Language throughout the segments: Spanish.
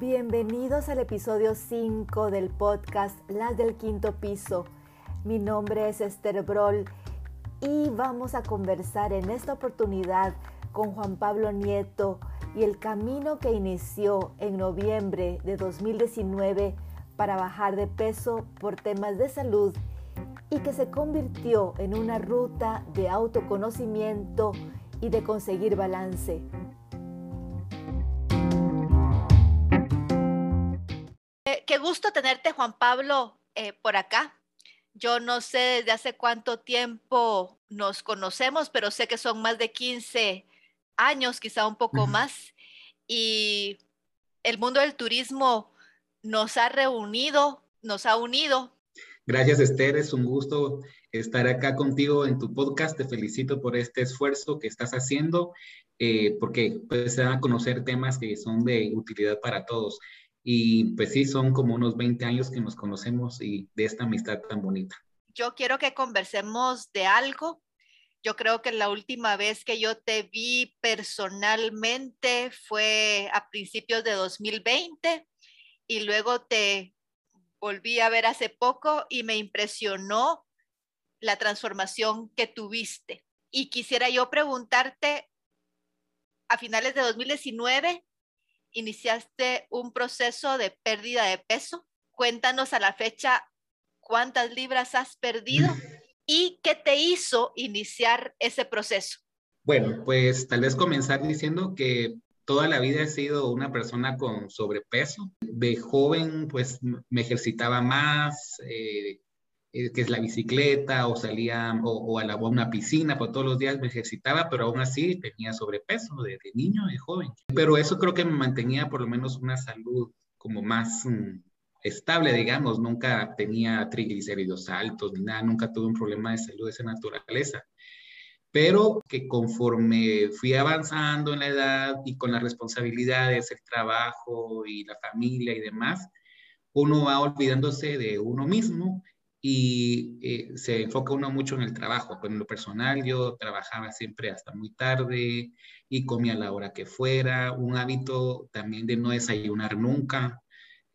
Bienvenidos al episodio 5 del podcast Las del Quinto Piso. Mi nombre es Esther Broll y vamos a conversar en esta oportunidad con Juan Pablo Nieto y el camino que inició en noviembre de 2019 para bajar de peso por temas de salud y que se convirtió en una ruta de autoconocimiento y de conseguir balance. Qué gusto tenerte, Juan Pablo, eh, por acá. Yo no sé desde hace cuánto tiempo nos conocemos, pero sé que son más de 15 años, quizá un poco más. Y el mundo del turismo nos ha reunido, nos ha unido Gracias, Esther. Es un gusto estar acá contigo en tu podcast. Te felicito por este esfuerzo que estás haciendo, eh, porque pues, se van a conocer temas que son de utilidad para todos. Y pues sí, son como unos 20 años que nos conocemos y de esta amistad tan bonita. Yo quiero que conversemos de algo. Yo creo que la última vez que yo te vi personalmente fue a principios de 2020 y luego te volví a ver hace poco y me impresionó la transformación que tuviste. Y quisiera yo preguntarte, a finales de 2019 iniciaste un proceso de pérdida de peso. Cuéntanos a la fecha cuántas libras has perdido y qué te hizo iniciar ese proceso. Bueno, pues tal vez comenzar diciendo que toda la vida he sido una persona con sobrepeso. De joven, pues me ejercitaba más, eh, eh, que es la bicicleta, o salía o, a, la, una piscina, por todos los días me ejercitaba, pero aún así tenía sobrepeso de, niño, de joven. Pero eso creo que me mantenía por lo menos una salud como más mm, estable, digamos. Nunca tenía triglicéridos altos ni nada, nunca tuve un problema de salud de esa naturaleza pero que conforme fui avanzando en la edad y con las responsabilidades, el trabajo y la familia y demás, uno va olvidándose de uno mismo y eh, se enfoca uno mucho en el trabajo. Pues en lo personal yo trabajaba siempre hasta muy tarde y comía a la hora que fuera, un hábito también de no desayunar nunca.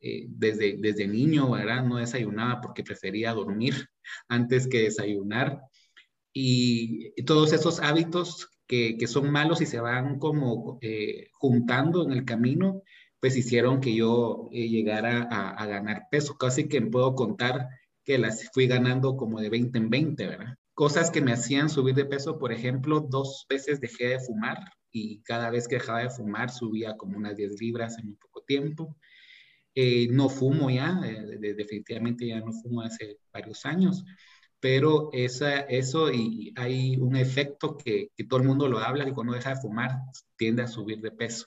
Eh, desde, desde niño, ¿verdad? No desayunaba porque prefería dormir antes que desayunar y todos esos hábitos que, que son malos y se van como eh, juntando en el camino, pues hicieron que yo eh, llegara a, a, ganar peso. Casi que puedo contar que las fui ganando como de 20 en 20, ¿verdad? Cosas que me hacían subir de peso, por ejemplo, dos veces dejé de fumar y cada vez que dejaba de fumar subía como unas 10 libras en muy poco tiempo. Eh, no fumo ya, definitivamente ya no fumo hace varios años pero esa, eso y hay un efecto que, que, todo el mundo lo habla, que cuando deja de fumar tiende a subir de peso.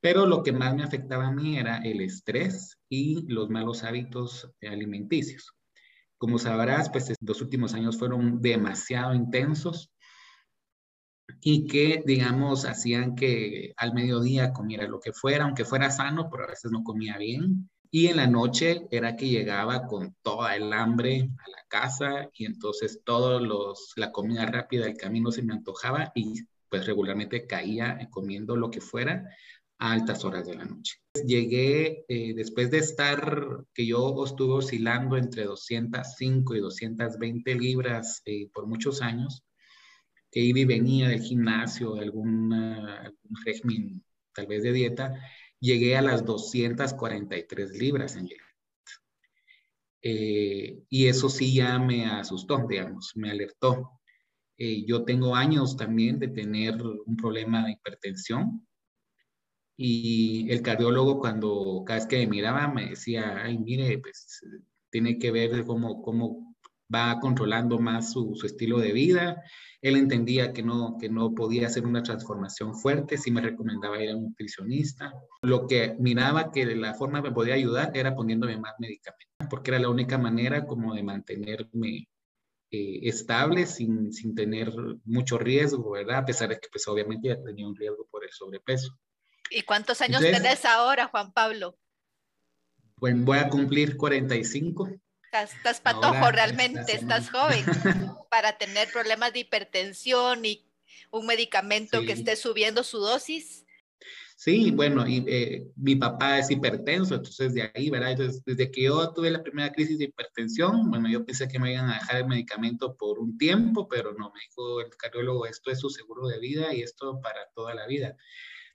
Pero lo que más me afectaba a mí era el estrés y los malos hábitos alimenticios. Como sabrás, pues los últimos años fueron demasiado intensos y que, digamos, hacían que al mediodía comiera lo que fuera, aunque fuera sano, pero a veces no comía bien. Y en la noche era que llegaba con toda el hambre a la casa y entonces todos los, la comida rápida del camino se me antojaba y pues regularmente caía comiendo lo que fuera a altas horas de la noche. Llegué, eh, después de estar, que yo estuve oscilando entre 205 y 220 libras eh, por muchos años, que iba venía del gimnasio, de algún régimen tal vez de dieta, llegué a las 243 libras en eh, y eso sí ya me asustó, digamos, me alertó. Eh, yo tengo años también de tener un problema de hipertensión y el cardiólogo cuando cada vez que me miraba me decía, ay, mire, pues tiene que ver cómo, cómo va controlando más su, estilo de vida. Él entendía que no, que no podía hacer una transformación fuerte, sí me recomendaba ir a un nutricionista. Lo que miraba que la forma me podía ayudar era poniéndome más medicamentos, porque era la única manera como de mantenerme eh, estable sin, sin, tener mucho riesgo, ¿verdad? A pesar de que pues obviamente ya tenía un riesgo por el sobrepeso. ¿Y cuántos años tenés ahora, Juan Pablo? Pues voy a cumplir 45. Estás, patojo realmente, estás joven para tener problemas de hipertensión y un medicamento que esté subiendo su dosis. Sí, bueno, y eh, mi papá es hipertenso, entonces de ahí, ¿verdad? Entonces, desde que yo tuve la primera crisis de hipertensión, bueno, yo pensé que me iban a dejar el medicamento por un tiempo, pero no, me dijo el cardiólogo, esto es su seguro de vida y esto para toda la vida.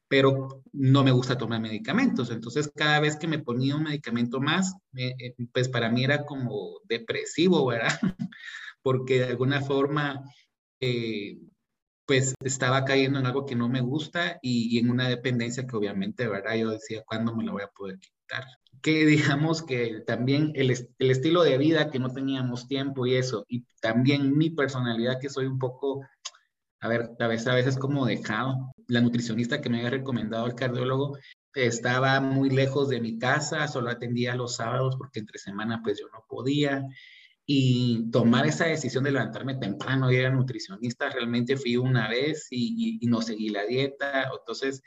Pero no me gusta tomar medicamentos, entonces cada vez que me ponía un medicamento más, eh, pues para mí era como depresivo, ¿verdad? Porque de alguna forma... Eh, pues estaba cayendo en algo que no me gusta y, en una dependencia que obviamente, ¿verdad? Yo decía, ¿cuándo me la voy a poder quitar? Que digamos que también el, el estilo de vida que no teníamos tiempo y eso, y también mi personalidad que soy un poco, a ver, a veces, a veces como dejado. La nutricionista que me había recomendado el cardiólogo estaba muy lejos de mi casa, solo atendía los sábados porque entre semana pues yo no podía y tomar esa decisión de levantarme temprano y ir a nutricionista, realmente fui una vez y, no seguí la dieta, entonces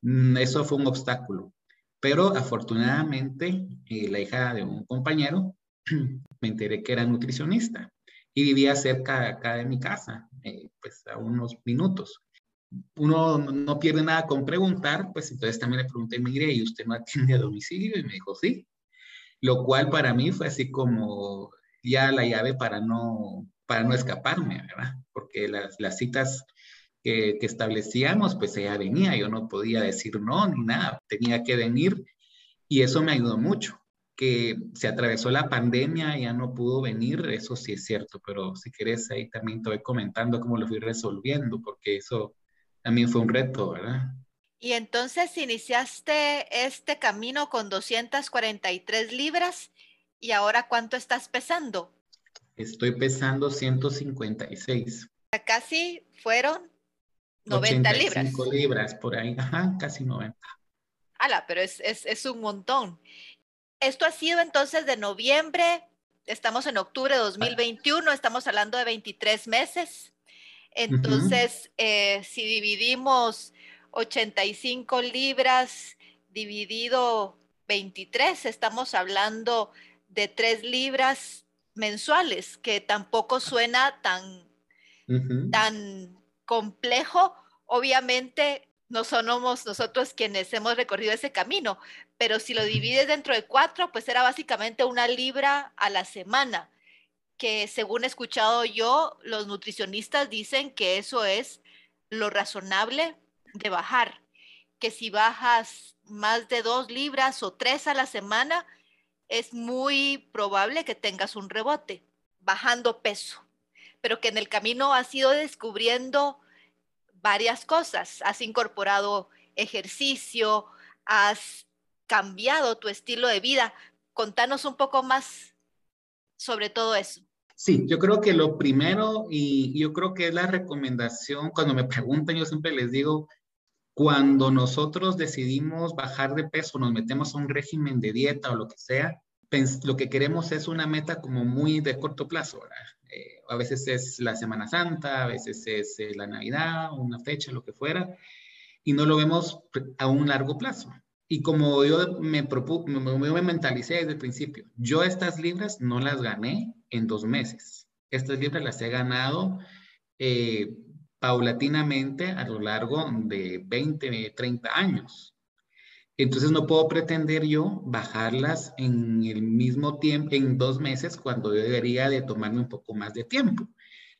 mm, eso fue un obstáculo. Pero afortunadamente eh, la hija de un compañero me enteré que era nutricionista y vivía cerca acá de mi casa, eh, pues a unos minutos. Uno no pierde nada con preguntar, pues entonces también le pregunté, mire, ¿y usted no atiende a domicilio? Y me dijo, sí. Lo cual para mí fue así como, ya la llave para no, para no escaparme, ¿verdad? Porque las, las citas que, que, establecíamos, pues ella venía, yo no podía decir no ni nada, tenía que venir y eso me ayudó mucho. Que se atravesó la pandemia, ya no pudo venir, eso sí es cierto, pero si quieres ahí también te voy comentando cómo lo fui resolviendo, porque eso también fue un reto, ¿verdad? Y entonces iniciaste este camino con 243 libras ¿Y ahora cuánto estás pesando? Estoy pesando 156. Casi fueron 90 libras. libras por ahí, ajá, casi 90. Ala, pero es, es, es un montón. Esto ha sido entonces de noviembre, estamos en octubre de 2021, estamos hablando de 23 meses. Entonces, eh, si dividimos 85 libras dividido 23, estamos hablando de tres libras mensuales, que tampoco suena tan, tan complejo. Obviamente no somos nosotros quienes hemos recorrido ese camino, pero si lo divides dentro de cuatro, pues era básicamente una libra a la semana, que según he escuchado yo, los nutricionistas dicen que eso es lo razonable de bajar, que si bajas más de dos libras o tres a la semana, es muy probable que tengas un rebote bajando peso, pero que en el camino has ido descubriendo varias cosas, has incorporado ejercicio, has cambiado tu estilo de vida. Contanos un poco más sobre todo eso. Sí, yo creo que lo primero, y yo creo que es la recomendación, cuando me preguntan, yo siempre les digo, cuando nosotros decidimos bajar de peso, nos metemos a un régimen de dieta o lo que sea, lo que queremos es una meta como muy de corto plazo. Eh, a veces es la Semana Santa, a veces es eh, la Navidad, una fecha, lo que fuera, y no lo vemos a un largo plazo. Y como yo me, me, me mentalicé desde el principio, yo estas libras no las gané en dos meses. Estas libras las he ganado eh, paulatinamente a lo largo de 20, 30 años. Entonces no puedo pretender yo bajarlas en el mismo tiempo, en dos meses, cuando yo debería de tomarme un poco más de tiempo.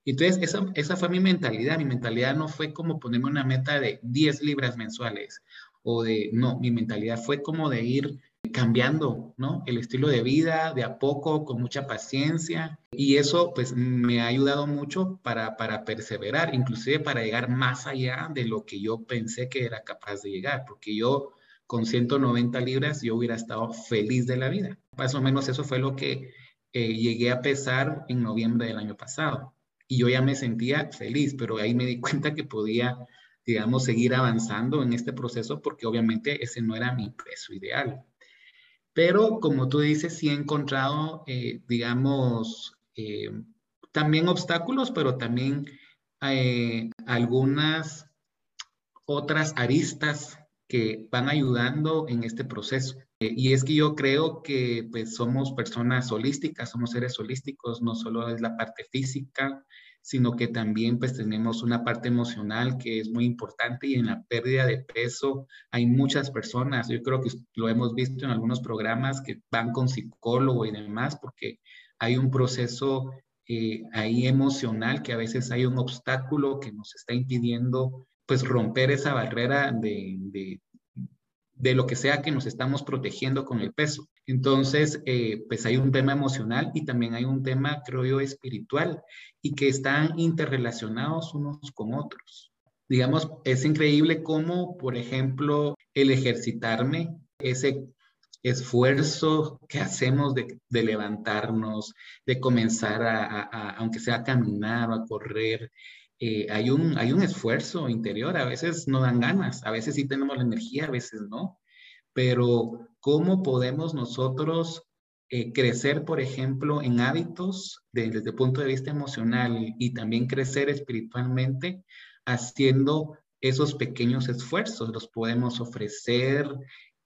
Entonces esa, esa fue mi mentalidad. Mi mentalidad no fue como ponerme una meta de 10 libras mensuales o de, no, mi mentalidad fue como de ir cambiando, ¿no? El estilo de vida de a poco, con mucha paciencia. Y eso pues me ha ayudado mucho para, para perseverar, inclusive para llegar más allá de lo que yo pensé que era capaz de llegar, porque yo con 190 libras yo hubiera estado feliz de la vida. Más o menos eso fue lo que eh, llegué a pesar en noviembre del año pasado. Y yo ya me sentía feliz, pero ahí me di cuenta que podía digamos, seguir avanzando en este proceso porque obviamente ese no era mi peso ideal. Pero como tú dices, sí he encontrado, eh, digamos, eh, también obstáculos, pero también eh, algunas otras aristas que van ayudando en este proceso. y es que yo creo que pues somos personas holísticas, somos seres holísticos, no solo es la parte física, sino que también pues tenemos una parte emocional que es muy importante y en la pérdida de peso hay muchas personas, yo creo que lo hemos visto en algunos programas que van con psicólogo y demás porque hay un proceso eh, ahí emocional que a veces hay un obstáculo que nos está impidiendo pues romper esa barrera de, de, de lo que sea que nos estamos protegiendo con el peso. Entonces, eh, pues hay un tema emocional y también hay un tema, creo yo, espiritual y que están interrelacionados unos con otros. Digamos, es increíble cómo, por ejemplo, el ejercitarme, ese esfuerzo que hacemos de, levantarnos, de comenzar a, aunque sea a caminar o a correr, eh, hay, un, hay un esfuerzo interior, a veces no dan ganas, a veces sí tenemos la energía, a veces no, pero ¿cómo podemos nosotros eh, crecer, por ejemplo, en hábitos desde el punto de vista emocional y también crecer espiritualmente haciendo esos pequeños esfuerzos? Los podemos ofrecer,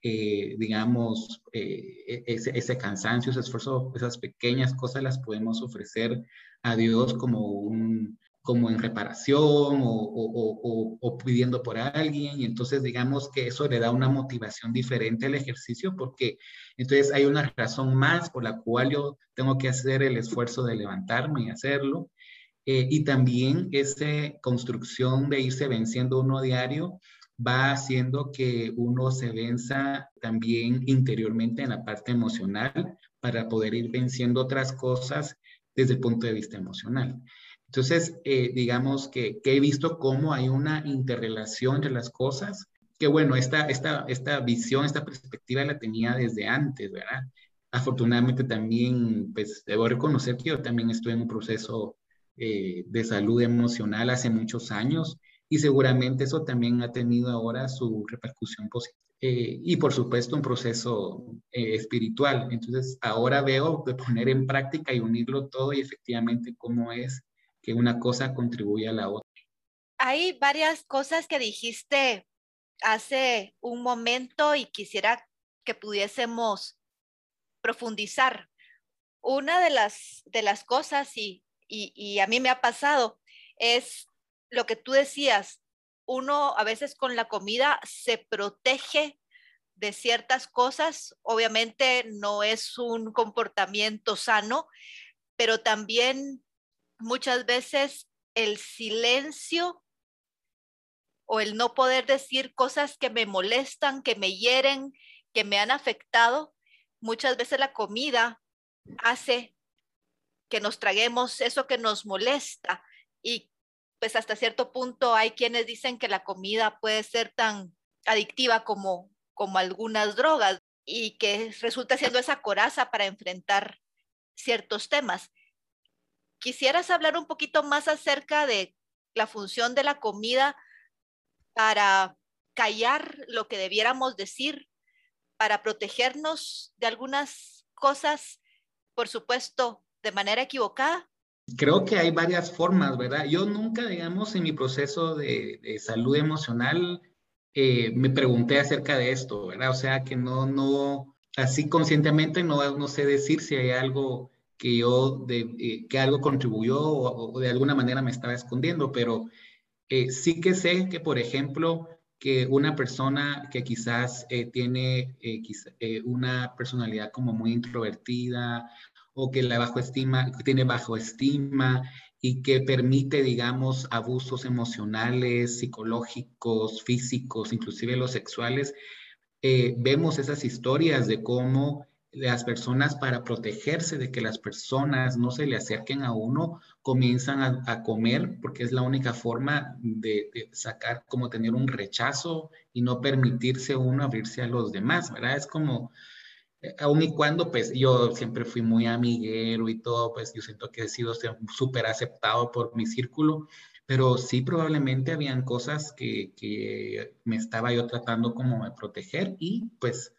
eh, digamos, e-, ese, ese, cansancio, ese esfuerzo, esas pequeñas cosas las podemos ofrecer a Dios como un, como en reparación o, pidiendo por alguien. Y entonces digamos que eso le da una motivación diferente al ejercicio porque entonces hay una razón más por la cual yo tengo que hacer el esfuerzo de levantarme y hacerlo. Eh, y también esa construcción de irse venciendo uno diario va haciendo que uno se venza también interiormente en la parte emocional para poder ir venciendo otras cosas desde el punto de vista emocional. Entonces, eh, digamos que, he visto cómo hay una interrelación entre las cosas, que bueno, esta, esta, esta visión, esta perspectiva la tenía desde antes, ¿verdad? Afortunadamente también, pues, debo reconocer que yo también estuve en un proceso eh, de salud emocional hace muchos años y seguramente eso también ha tenido ahora su repercusión positiva. Eh, y por supuesto un proceso espiritual. Entonces ahora veo de poner en práctica y unirlo todo y efectivamente cómo es que una cosa contribuye a la otra. Hay varias cosas que dijiste hace un momento y quisiera que pudiésemos profundizar. Una de las, de las cosas, y, y, y a mí me ha pasado, es lo que tú decías, uno a veces con la comida se protege de ciertas cosas, obviamente no es un comportamiento sano, pero también muchas veces el silencio o el no poder decir cosas que me molestan, que me hieren, que me han afectado, muchas veces la comida hace que nos traguemos eso que nos molesta y pues hasta cierto punto hay quienes dicen que la comida puede ser tan adictiva como como algunas drogas y que resulta siendo esa coraza para enfrentar ciertos temas. ¿Quisieras hablar un poquito más acerca de la función de la comida para callar lo que debiéramos decir, para protegernos de algunas cosas, por supuesto, de manera equivocada? Creo que hay varias formas, ¿verdad? Yo nunca, digamos, en mi proceso de, salud emocional, eh, me pregunté acerca de esto, ¿verdad? O sea, que no, no, así conscientemente no, no sé decir si hay algo que yo, de, eh, que algo contribuyó o, de alguna manera me estaba escondiendo, pero eh, sí que sé que, por ejemplo, que una persona que quizás eh, tiene una personalidad como muy introvertida o que la bajo estima, tiene bajo estima y que permite, digamos, abusos emocionales, psicológicos, físicos, inclusive los sexuales, vemos esas historias de cómo las personas para protegerse de que las personas no se le acerquen a uno, comienzan a, comer porque es la única forma de, sacar, como tener un rechazo y no permitirse uno abrirse a los demás, ¿verdad? Es como, eh, aun y cuando pues yo siempre fui muy amiguero y todo, pues yo siento que he sido súper aceptado por mi círculo, pero sí probablemente habían cosas que, que me estaba yo tratando como de proteger y pues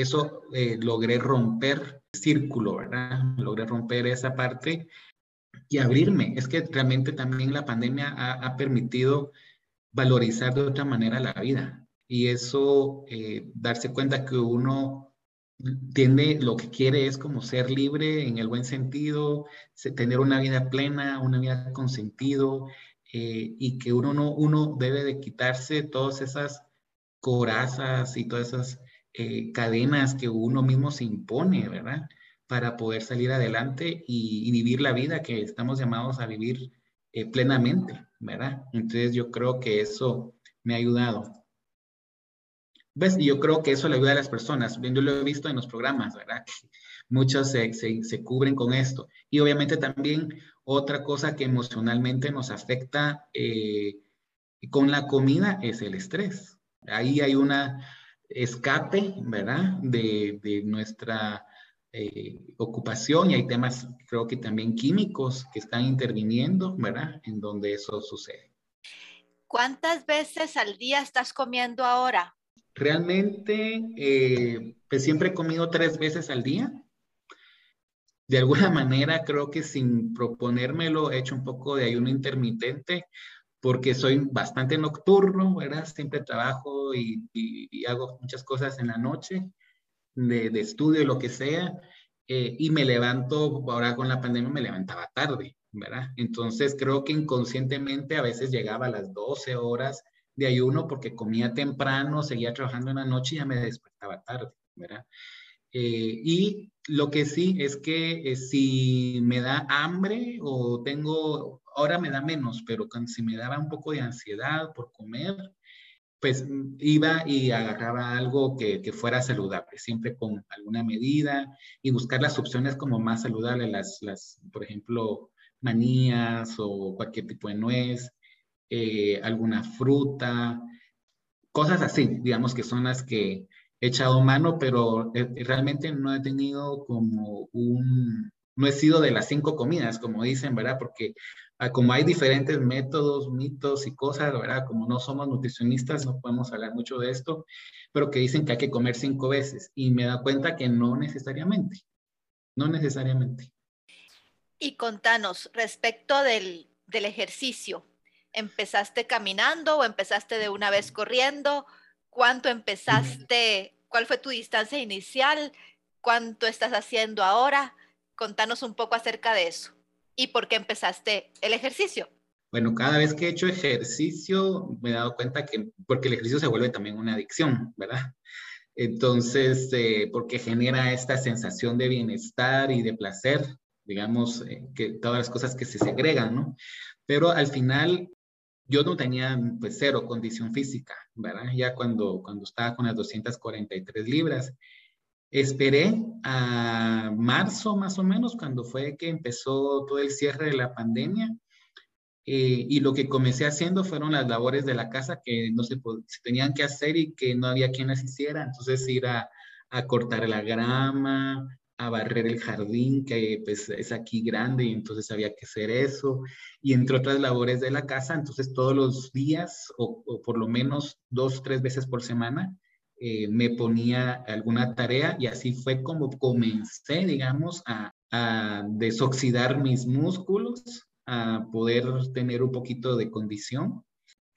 eso eh, logré romper círculo, ¿verdad? Logré romper esa parte y abrirme. Es que realmente también la pandemia ha, permitido valorizar de otra manera la vida y eso, eh, darse cuenta que uno tiende, lo que quiere es como ser libre en el buen sentido, tener una vida plena, una vida con sentido, eh, y que uno, no, uno debe de quitarse todas esas corazas y todas esas eh, cadenas que uno mismo se impone, ¿verdad? Para poder salir adelante y, vivir la vida que estamos llamados a vivir eh, plenamente, ¿verdad? Entonces yo creo que eso me ha ayudado. ¿Ves? Y yo creo que eso le ayuda a las personas. Yo lo he visto en los programas, ¿verdad? Muchos se, se, cubren con esto. Y obviamente también otra cosa que emocionalmente nos afecta eh, con la comida es el estrés. Ahí hay una escape, ¿verdad? De, de nuestra eh, ocupación y hay temas, creo que también químicos que están interviniendo, ¿verdad? En donde eso sucede. ¿Cuántas veces al día estás comiendo ahora? Realmente, eh, pues siempre he comido tres veces al día. De alguna manera, creo que sin proponérmelo, he hecho un poco de ayuno intermitente porque soy bastante nocturno, ¿verdad? Siempre trabajo y, hago muchas cosas en la noche, de, de estudio, lo que sea, eh, y me levanto, ahora con la pandemia me levantaba tarde, ¿verdad? Entonces creo que inconscientemente a veces llegaba a las 12 horas de ayuno porque comía temprano, seguía trabajando en la noche y ya me despertaba tarde, ¿verdad? Eh, y lo que sí es que eh, si me da hambre o tengo, ahora me da menos, pero si me daba un poco de ansiedad por comer, pues iba y agarraba algo que, fuera saludable, siempre con alguna medida y buscar las opciones como más saludables, las, las por ejemplo, manías o cualquier tipo de nuez, eh, alguna fruta, cosas así, digamos que son las que he echado mano, pero eh, realmente no he tenido como un, no he sido de las cinco comidas, como dicen, ¿verdad? Porque como hay diferentes métodos, mitos y cosas, ¿verdad? Como no somos nutricionistas, no podemos hablar mucho de esto, pero que dicen que hay que comer cinco veces. Y me da cuenta que no necesariamente, no necesariamente. Y contanos, respecto del, del ejercicio, ¿Empezaste caminando o empezaste de una vez corriendo? ¿Cuánto empezaste? ¿Cuál fue tu distancia inicial? ¿Cuánto estás haciendo ahora? Contanos un poco acerca de eso. ¿Y por qué empezaste el ejercicio? Bueno, cada vez que he hecho ejercicio me he dado cuenta que, porque el ejercicio se vuelve también una adicción, ¿verdad? Entonces, eh, porque genera esta sensación de bienestar y de placer, digamos, eh, que todas las cosas que se segregan, ¿no? Pero al final yo no tenía pues cero condición física, ¿verdad? Ya cuando, cuando estaba con las 243 libras. Esperé a marzo más o menos, cuando fue que empezó todo el cierre de la pandemia. Eh, y lo que comencé haciendo fueron las labores de la casa que no se, se, tenían que hacer y que no había quien las hiciera. Entonces ir a, cortar la grama, a barrer el jardín, que pues es aquí grande y entonces había que hacer eso, y entre otras labores de la casa, entonces todos los días o, por lo menos dos, tres veces por semana eh, me ponía alguna tarea y así fue como comencé, digamos, a, desoxidar mis músculos, a poder tener un poquito de condición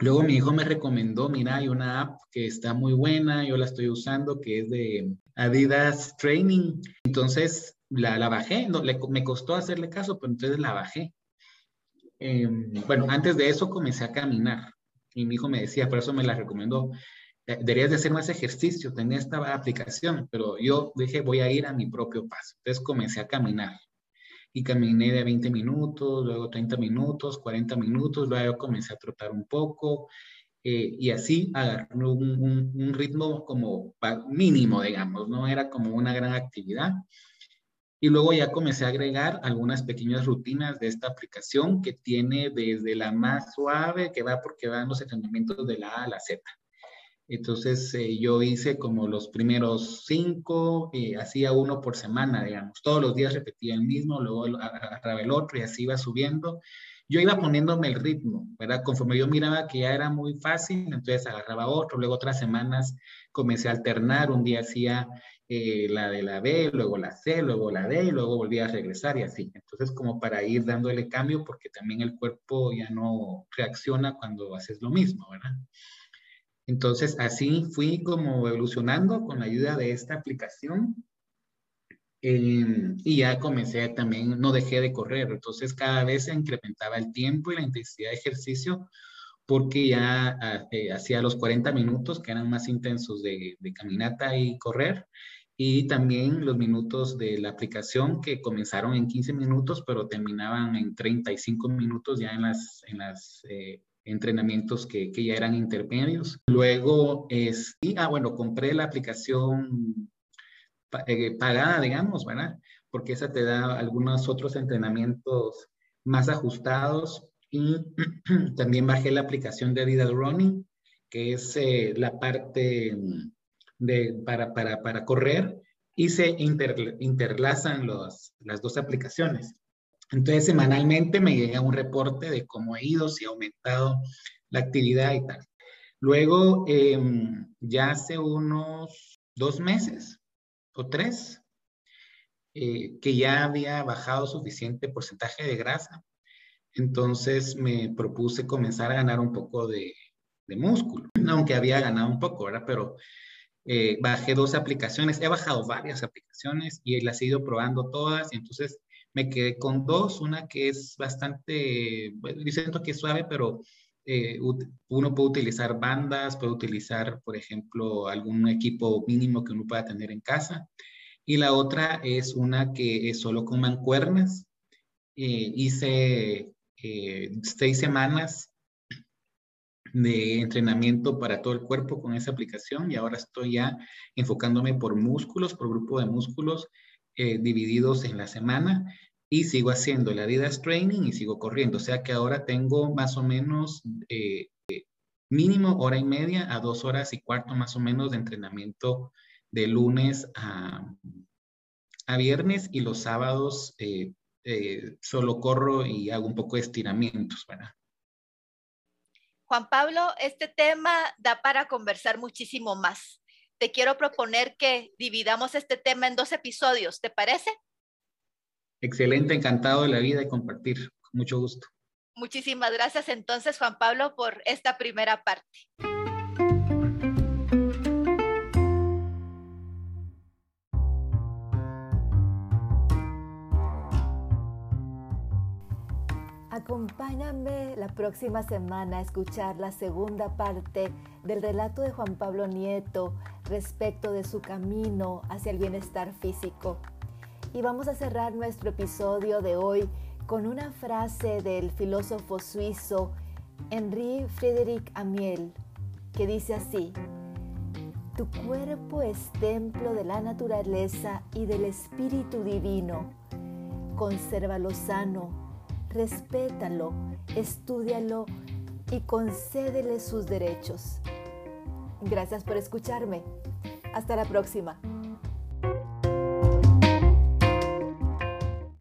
Luego mi hijo me recomendó, mira, hay una app que está muy buena, yo la estoy usando, que es de Adidas Training. Entonces la, la bajé, no, le, me costó hacerle caso, pero entonces la bajé. Em, bueno, antes de eso comencé a caminar y mi hijo me decía, por eso me la recomendó, eh, deberías de hacer más ejercicio, tenía esta aplicación, pero yo dije, voy a ir a mi propio paso. Entonces comencé a caminar y caminé de 20 minutos, luego 30 minutos, 40 minutos, luego comencé a trotar un poco eh, y así agarré un, un, ritmo como mínimo, digamos, no era como una gran actividad. Y luego ya comencé a agregar algunas pequeñas rutinas de esta aplicación que tiene desde la más suave, que va porque van los entrenamientos de la A a la Z. Entonces eh, yo hice como los primeros cinco, eh, hacía uno por semana, digamos. Todos los días repetía el mismo, luego agarraba el otro y así iba subiendo. Yo iba poniéndome el ritmo, ¿verdad? Conforme yo miraba que ya era muy fácil, entonces agarraba otro, luego otras semanas comencé a alternar, un día hacía eh, la de la B, luego la C, luego la D y luego volvía a regresar y así. Entonces como para ir dándole cambio porque también el cuerpo ya no reacciona cuando haces lo mismo, ¿verdad? Entonces, así fui como evolucionando con la ayuda de esta aplicación Em, y ya comencé también, no dejé de correr, entonces cada vez se incrementaba el tiempo y la intensidad de ejercicio porque ya ah, eh, hacía los 40 minutos que eran más intensos de, de, caminata y correr y también los minutos de la aplicación que comenzaron en 15 minutos pero terminaban en 35 minutos ya en las, en las eh, entrenamientos que, que, ya eran intermedios. Luego, es, y, ah, bueno, compré la aplicación eh, pagada, digamos, ¿verdad? Porque esa te da algunos otros entrenamientos más ajustados y también bajé la aplicación de Adidas Running, que es eh, la parte de, para, para, para correr y se interlazan los, las dos aplicaciones. Entonces, semanalmente me llega un reporte de cómo he ido, si ha aumentado la actividad y tal. Luego, em, ya hace unos dos meses, o tres, eh, que ya había bajado suficiente porcentaje de grasa. Entonces me propuse comenzar a ganar un poco de, músculo, aunque había ganado un poco, ¿verdad? Pero eh, bajé dos aplicaciones, he bajado varias aplicaciones y las he ido probando todas, entonces me quedé con dos, una que es bastante, bueno, siento que es suave, pero eh, uno puede utilizar bandas, puede utilizar, por ejemplo, algún equipo mínimo que uno pueda tener en casa. Y la otra es una que es solo con mancuernas. Eh, hice eh, seis semanas de entrenamiento para todo el cuerpo con esa aplicación y ahora estoy ya enfocándome por músculos, por grupo de músculos divididos en la semana y sigo haciendo la Adidas Training y sigo corriendo. O sea que ahora tengo más o menos eh, mínimo hora y media a dos horas y cuarto más o menos de entrenamiento de lunes a, viernes y los sábados eh, eh, solo corro y hago un poco de estiramientos, ¿verdad? Juan Pablo, este tema da para conversar muchísimo más. Te quiero proponer que dividamos este tema en dos episodios, ¿te parece? Excelente, encantado de la vida y compartir. Con mucho gusto. Muchísimas gracias entonces, Juan Pablo, por esta primera parte. Acompáñame la próxima semana a escuchar la segunda parte del relato de Juan Pablo Nieto respecto de su camino hacia el bienestar físico. Y vamos a cerrar nuestro episodio de hoy con una frase del filósofo suizo Henri Frédéric Amiel, que dice así, Tu cuerpo es templo de la naturaleza y del Espíritu Divino. Consérvalo sano, respétalo, estúdialo y concédele sus derechos. Gracias por escucharme. Hasta la próxima.